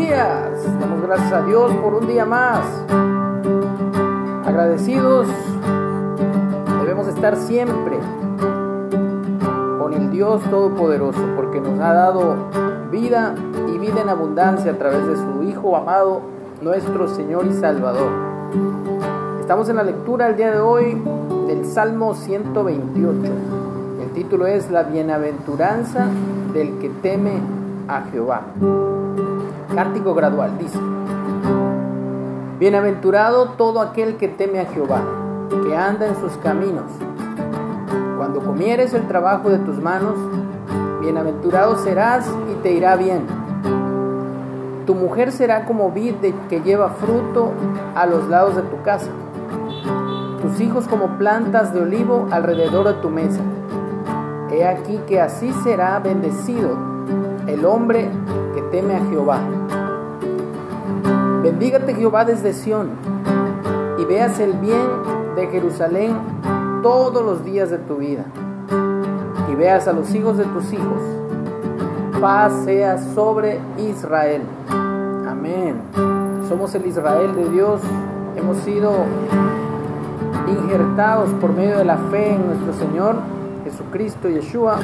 días. Damos gracias a Dios por un día más. Agradecidos debemos estar siempre con el Dios Todopoderoso porque nos ha dado vida y vida en abundancia a través de su Hijo amado, nuestro Señor y Salvador. Estamos en la lectura el día de hoy del Salmo 128. El título es La bienaventuranza del que teme a Jehová. Cántico gradual dice, Bienaventurado todo aquel que teme a Jehová, que anda en sus caminos. Cuando comieres el trabajo de tus manos, bienaventurado serás y te irá bien. Tu mujer será como vid que lleva fruto a los lados de tu casa, tus hijos como plantas de olivo alrededor de tu mesa. He aquí que así será bendecido el hombre que teme a Jehová. Bendígate Jehová desde Sión y veas el bien de Jerusalén todos los días de tu vida y veas a los hijos de tus hijos. Paz sea sobre Israel. Amén. Somos el Israel de Dios. Hemos sido injertados por medio de la fe en nuestro Señor Jesucristo Yeshua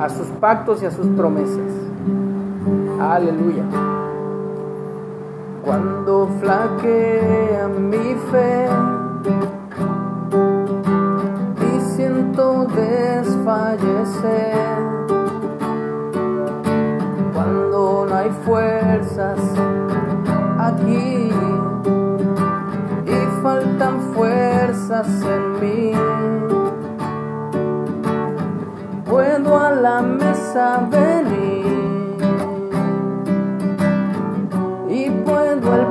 a sus pactos y a sus promesas. Aleluya. Cuando flaquea mi fe y siento desfallecer, cuando no hay fuerzas aquí y faltan fuerzas en mí, puedo a la mesa venir.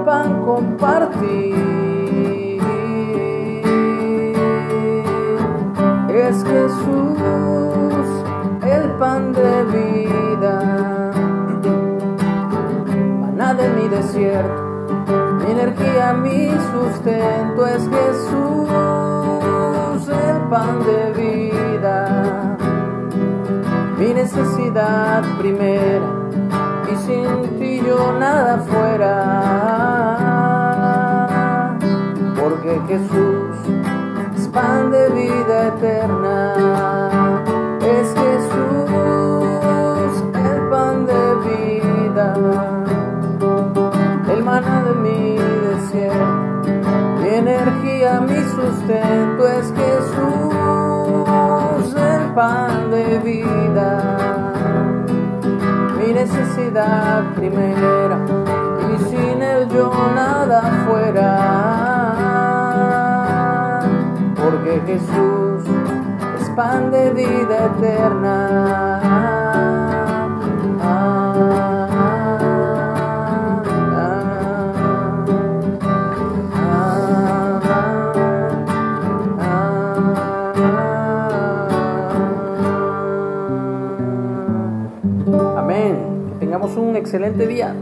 Puedo el pan compartir. Es Jesús el pan de vida, maná de mi desierto, mi energía, mi sustento. Es Jesús el pan de vida, mi necesidad primera y sin ti yo nada fuera. Jesús es pan de vida eterna. Es Jesús el pan de vida, el maná de mi desierto, mi energía, mi sustento. Es Jesús el pan de vida mi necesidad primera y sin él yo nada fuera Jesús es pan de vida eterna Amén. Que tengamos un excelente día.